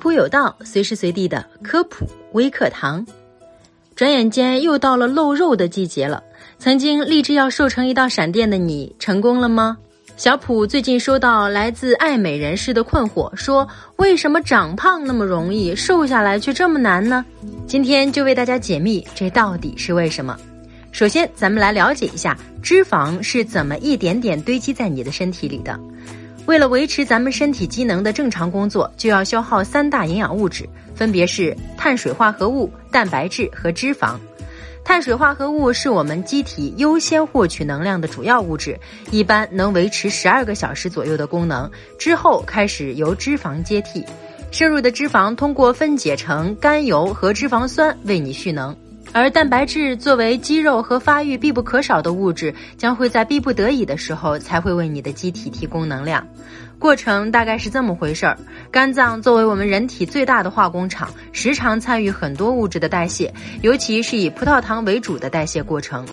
普有道，随时随地的科普微课堂。转眼间又到了露肉的季节了。曾经立志要瘦成一道闪电的你，成功了吗？小普最近收到来自爱美人士的困惑，说为什么长胖那么容易，瘦下来却这么难呢？今天就为大家解密，这到底是为什么？首先，咱们来了解一下脂肪是怎么一点点堆积在你的身体里的。为了维持咱们身体机能的正常工作，就要消耗三大营养物质，分别是碳水化合物、蛋白质和脂肪。碳水化合物是我们机体优先获取能量的主要物质，一般能维持十二个小时左右的功能，之后开始由脂肪接替。摄入的脂肪通过分解成甘油和脂肪酸为你蓄能。而蛋白质作为肌肉和发育必不可少的物质，将会在逼不得已的时候才会为你的机体提供能量。过程大概是这么回事儿：肝脏作为我们人体最大的化工厂，时常参与很多物质的代谢，尤其是以葡萄糖为主的代谢过程。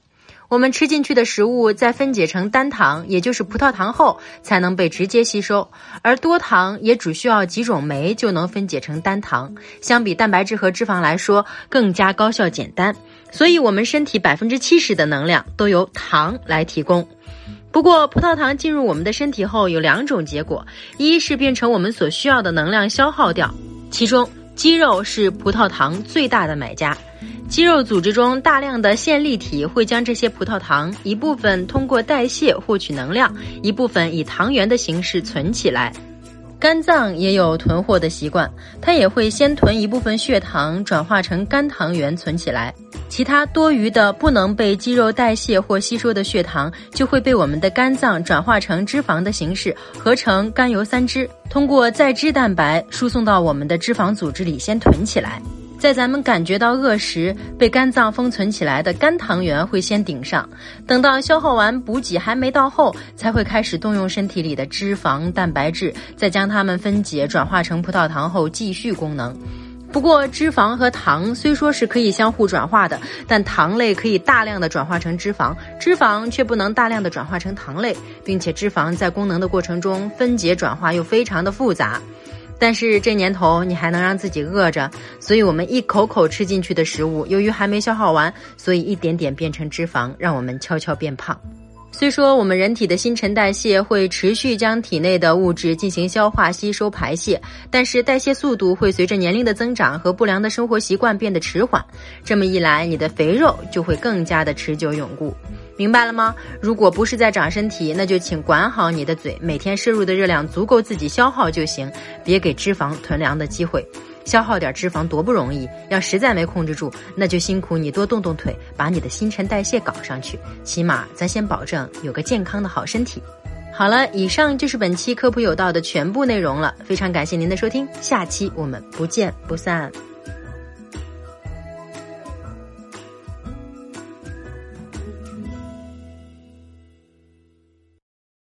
我们吃进去的食物在分解成单糖，也就是葡萄糖后，才能被直接吸收。而多糖也只需要几种酶就能分解成单糖，相比蛋白质和脂肪来说更加高效简单。所以，我们身体百分之七十的能量都由糖来提供。不过，葡萄糖进入我们的身体后有两种结果：一是变成我们所需要的能量消耗掉，其中肌肉是葡萄糖最大的买家。肌肉组织中大量的线粒体会将这些葡萄糖一部分通过代谢获取能量，一部分以糖原的形式存起来。肝脏也有囤货的习惯，它也会先囤一部分血糖，转化成肝糖原存起来。其他多余的不能被肌肉代谢或吸收的血糖，就会被我们的肝脏转化成脂肪的形式，合成甘油三酯，通过再脂蛋白输送到我们的脂肪组织里，先囤起来。在咱们感觉到饿时，被肝脏封存起来的肝糖原会先顶上，等到消耗完补给还没到后，才会开始动用身体里的脂肪、蛋白质，再将它们分解转化成葡萄糖后继续功能。不过，脂肪和糖虽说是可以相互转化的，但糖类可以大量的转化成脂肪，脂肪却不能大量的转化成糖类，并且脂肪在功能的过程中分解转化又非常的复杂。但是这年头你还能让自己饿着，所以我们一口口吃进去的食物，由于还没消耗完，所以一点点变成脂肪，让我们悄悄变胖。虽说我们人体的新陈代谢会持续将体内的物质进行消化、吸收、排泄，但是代谢速度会随着年龄的增长和不良的生活习惯变得迟缓。这么一来，你的肥肉就会更加的持久永固。明白了吗？如果不是在长身体，那就请管好你的嘴，每天摄入的热量足够自己消耗就行，别给脂肪囤粮的机会。消耗点脂肪多不容易，要实在没控制住，那就辛苦你多动动腿，把你的新陈代谢搞上去。起码咱先保证有个健康的好身体。好了，以上就是本期科普有道的全部内容了，非常感谢您的收听，下期我们不见不散。